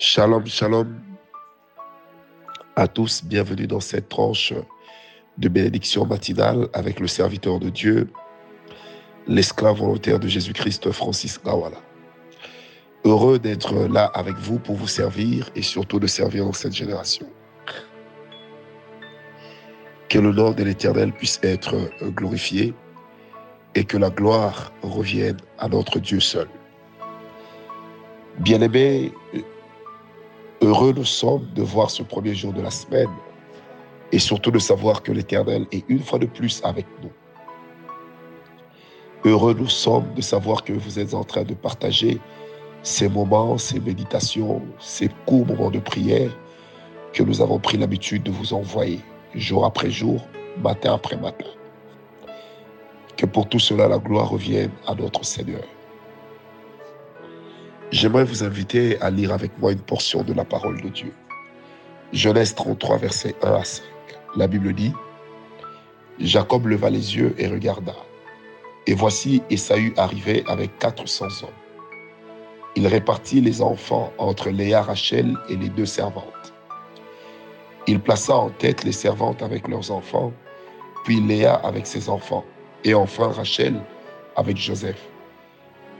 Shalom, shalom à tous. Bienvenue dans cette tranche de bénédiction matinale avec le serviteur de Dieu, l'esclave volontaire de Jésus-Christ, Francis Gawala. Heureux d'être là avec vous pour vous servir et surtout de servir dans cette génération. Que le nom de l'Éternel puisse être glorifié et que la gloire revienne à notre Dieu seul. Bien-aimés, Heureux nous sommes de voir ce premier jour de la semaine et surtout de savoir que l'Éternel est une fois de plus avec nous. Heureux nous sommes de savoir que vous êtes en train de partager ces moments, ces méditations, ces courts moments de prière que nous avons pris l'habitude de vous envoyer jour après jour, matin après matin. Que pour tout cela, la gloire revienne à notre Seigneur. J'aimerais vous inviter à lire avec moi une portion de la parole de Dieu. Genèse 33, versets 1 à 5. La Bible dit, Jacob leva les yeux et regarda. Et voici Esaü arrivait avec 400 hommes. Il répartit les enfants entre Léa, Rachel et les deux servantes. Il plaça en tête les servantes avec leurs enfants, puis Léa avec ses enfants, et enfin Rachel avec Joseph.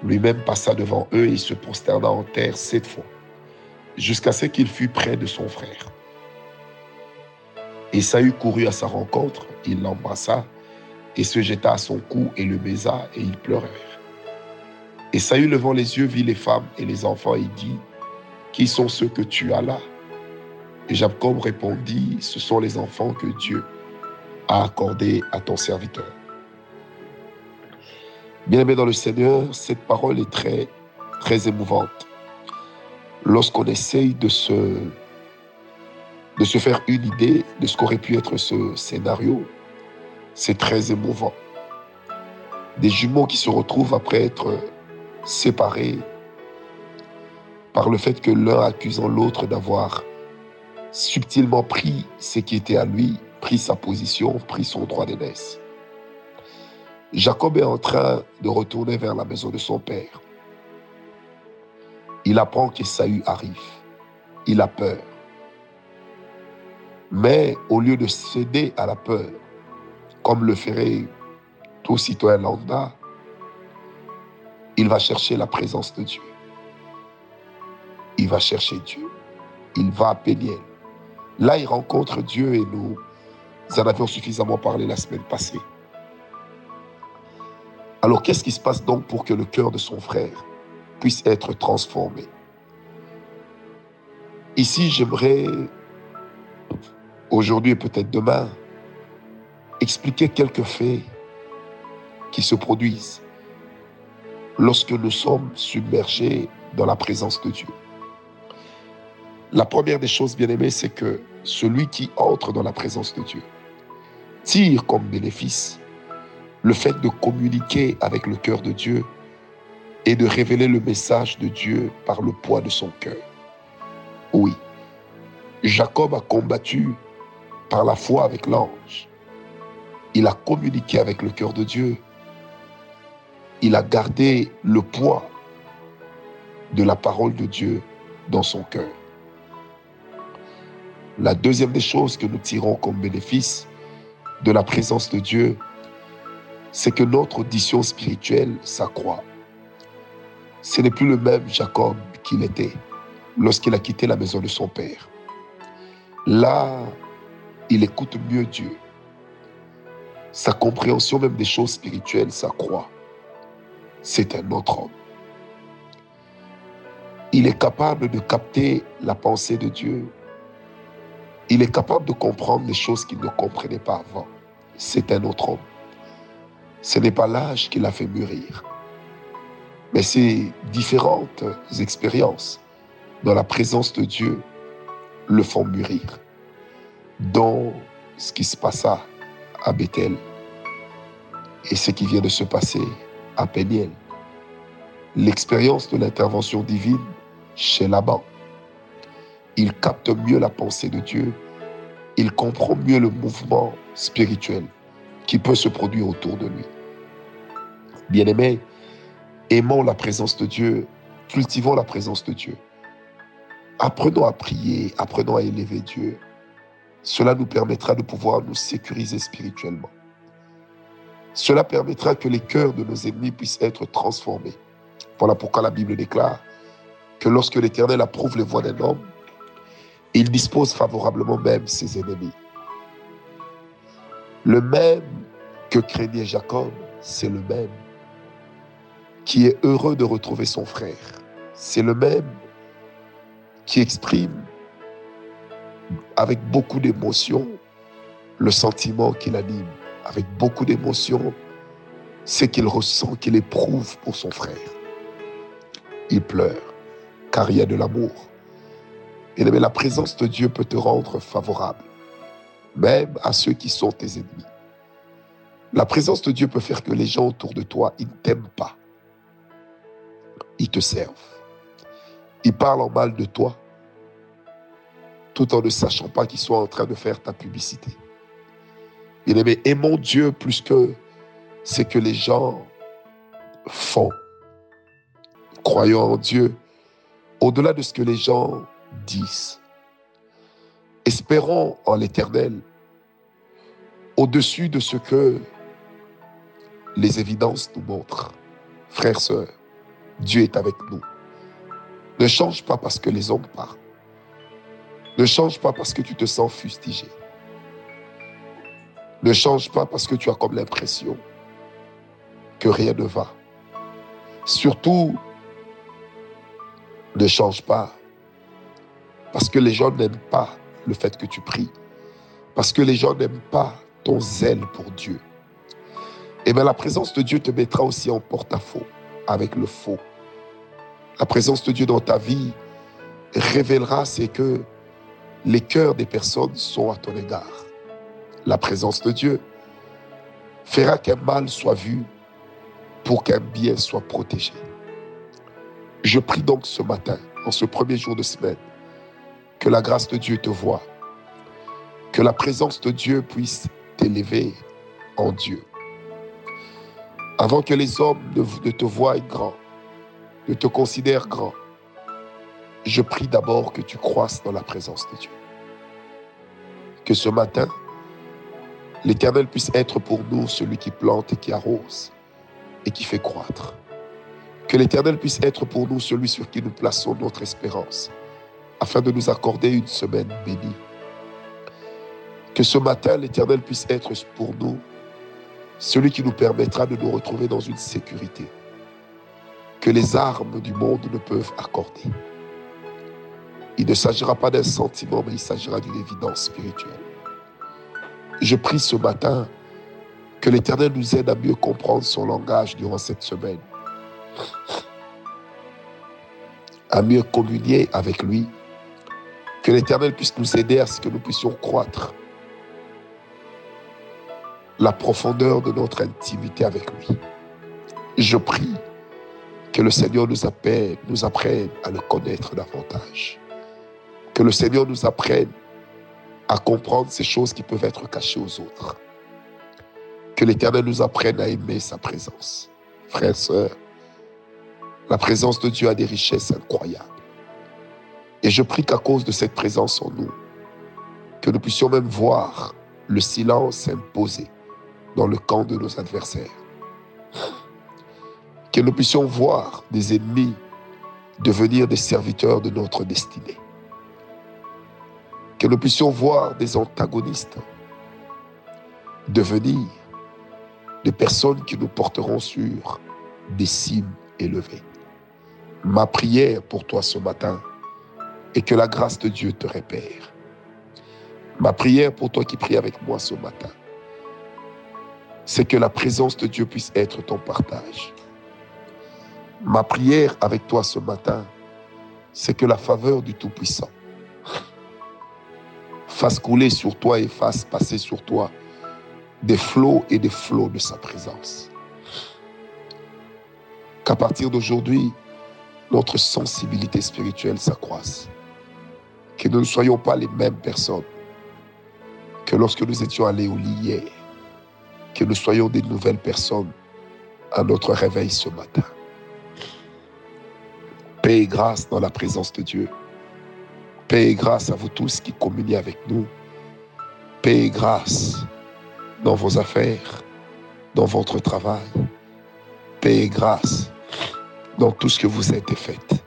Lui-même passa devant eux et se prosterna en terre sept fois, jusqu'à ce qu'il fût près de son frère. Esaü courut à sa rencontre, il l'embrassa et se jeta à son cou et le baisa et ils pleurèrent. Esaü levant les yeux vit les femmes et les enfants et dit, Qui sont ceux que tu as là? Et Jacob répondit, Ce sont les enfants que Dieu a accordés à ton serviteur. Bien-aimé dans le Seigneur, cette parole est très, très émouvante. Lorsqu'on essaye de se, de se faire une idée de ce qu'aurait pu être ce scénario, c'est très émouvant. Des jumeaux qui se retrouvent après être séparés par le fait que l'un accusant l'autre d'avoir subtilement pris ce qui était à lui, pris sa position, pris son droit d'aînesse. Jacob est en train de retourner vers la maison de son père. Il apprend qu'Esaü arrive. Il a peur. Mais au lieu de céder à la peur, comme le ferait tout citoyen lambda, il va chercher la présence de Dieu. Il va chercher Dieu. Il va à Péniel. Là, il rencontre Dieu et nous en avions suffisamment parlé la semaine passée. Alors qu'est-ce qui se passe donc pour que le cœur de son frère puisse être transformé? Ici, j'aimerais, aujourd'hui et peut-être demain, expliquer quelques faits qui se produisent lorsque nous sommes submergés dans la présence de Dieu. La première des choses, bien aimées, c'est que celui qui entre dans la présence de Dieu tire comme bénéfice le fait de communiquer avec le cœur de Dieu et de révéler le message de Dieu par le poids de son cœur. Oui, Jacob a combattu par la foi avec l'ange. Il a communiqué avec le cœur de Dieu. Il a gardé le poids de la parole de Dieu dans son cœur. La deuxième des choses que nous tirons comme bénéfice de la présence de Dieu, c'est que notre audition spirituelle s'accroît. Ce n'est plus le même Jacob qu'il était lorsqu'il a quitté la maison de son père. Là, il écoute mieux Dieu. Sa compréhension même des choses spirituelles s'accroît. C'est un autre homme. Il est capable de capter la pensée de Dieu. Il est capable de comprendre les choses qu'il ne comprenait pas avant. C'est un autre homme. Ce n'est pas l'âge qui l'a fait mûrir, mais ces différentes expériences dans la présence de Dieu le font mûrir. Dans ce qui se passa à Bethel et ce qui vient de se passer à Péniel. L'expérience de l'intervention divine chez Laban. Il capte mieux la pensée de Dieu. Il comprend mieux le mouvement spirituel qui peut se produire autour de lui. Bien-aimés, aimons la présence de Dieu, cultivons la présence de Dieu. Apprenons à prier, apprenons à élever Dieu. Cela nous permettra de pouvoir nous sécuriser spirituellement. Cela permettra que les cœurs de nos ennemis puissent être transformés. Voilà pourquoi la Bible déclare que lorsque l'Éternel approuve les voies d'un homme, il dispose favorablement même ses ennemis. Le même que craignait Jacob, c'est le même qui est heureux de retrouver son frère. C'est le même qui exprime avec beaucoup d'émotion le sentiment qu'il anime, avec beaucoup d'émotion ce qu'il ressent, qu'il éprouve pour son frère. Il pleure car il y a de l'amour. Et la présence de Dieu peut te rendre favorable, même à ceux qui sont tes ennemis. La présence de Dieu peut faire que les gens autour de toi, ils ne t'aiment pas. Ils te servent. Ils parlent en mal de toi, tout en ne sachant pas qu'ils sont en train de faire ta publicité. Bien aimé, aimons Dieu plus que ce que les gens font. Croyons en Dieu au-delà de ce que les gens disent. Espérons en l'Éternel au-dessus de ce que les évidences nous montrent. Frères, sœurs, Dieu est avec nous. Ne change pas parce que les hommes parlent. Ne change pas parce que tu te sens fustigé. Ne change pas parce que tu as comme l'impression que rien ne va. Surtout, ne change pas parce que les gens n'aiment pas le fait que tu pries. Parce que les gens n'aiment pas ton zèle pour Dieu. Et eh bien la présence de Dieu te mettra aussi en porte-à-faux avec le faux. La présence de Dieu dans ta vie révélera c'est que les cœurs des personnes sont à ton égard. La présence de Dieu fera qu'un mal soit vu pour qu'un bien soit protégé. Je prie donc ce matin, en ce premier jour de semaine, que la grâce de Dieu te voie, que la présence de Dieu puisse t'élever en Dieu. Avant que les hommes ne, te voient grand, ne te considèrent grand, je prie d'abord que tu croisses dans la présence de Dieu. Que ce matin, l'Éternel puisse être pour nous celui qui plante et qui arrose et qui fait croître. Que l'Éternel puisse être pour nous celui sur qui nous plaçons notre espérance, afin de nous accorder une semaine bénie. Que ce matin, l'Éternel puisse être pour nous celui qui nous permettra de nous retrouver dans une sécurité que les armes du monde ne peuvent accorder. Il ne s'agira pas d'un sentiment, mais il s'agira d'une évidence spirituelle. Je prie ce matin que l'Éternel nous aide à mieux comprendre son langage durant cette semaine, à mieux communier avec lui, que l'Éternel puisse nous aider à ce que nous puissions croître la profondeur de notre intimité avec lui. Je prie que le Seigneur nous apprenne, nous apprenne à le connaître davantage. Que le Seigneur nous apprenne à comprendre ces choses qui peuvent être cachées aux autres. Que l'Éternel nous apprenne à aimer sa présence. Frères, sœurs, la présence de Dieu a des richesses incroyables. Et je prie qu'à cause de cette présence en nous, que nous puissions même voir le silence s'imposer dans le camp de nos adversaires. Que nous puissions voir des ennemis devenir des serviteurs de notre destinée. Que nous puissions voir des antagonistes devenir des personnes qui nous porteront sur des cimes élevées. Ma prière pour toi ce matin est que la grâce de Dieu te répère. Ma prière pour toi qui prie avec moi ce matin c'est que la présence de Dieu puisse être ton partage. Ma prière avec toi ce matin, c'est que la faveur du Tout-Puissant fasse couler sur toi et fasse passer sur toi des flots et des flots de sa présence. Qu'à partir d'aujourd'hui, notre sensibilité spirituelle s'accroisse. Que nous ne soyons pas les mêmes personnes que lorsque nous étions allés au lit hier que nous soyons des nouvelles personnes à notre réveil ce matin. Paix et grâce dans la présence de Dieu. Paix et grâce à vous tous qui communiez avec nous. Paix et grâce dans vos affaires, dans votre travail. Paix et grâce dans tout ce que vous êtes et faites.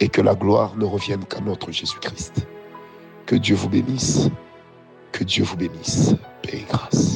Et que la gloire ne revienne qu'à notre Jésus-Christ. Que Dieu vous bénisse. Que Dieu vous bénisse. Paix et grâce.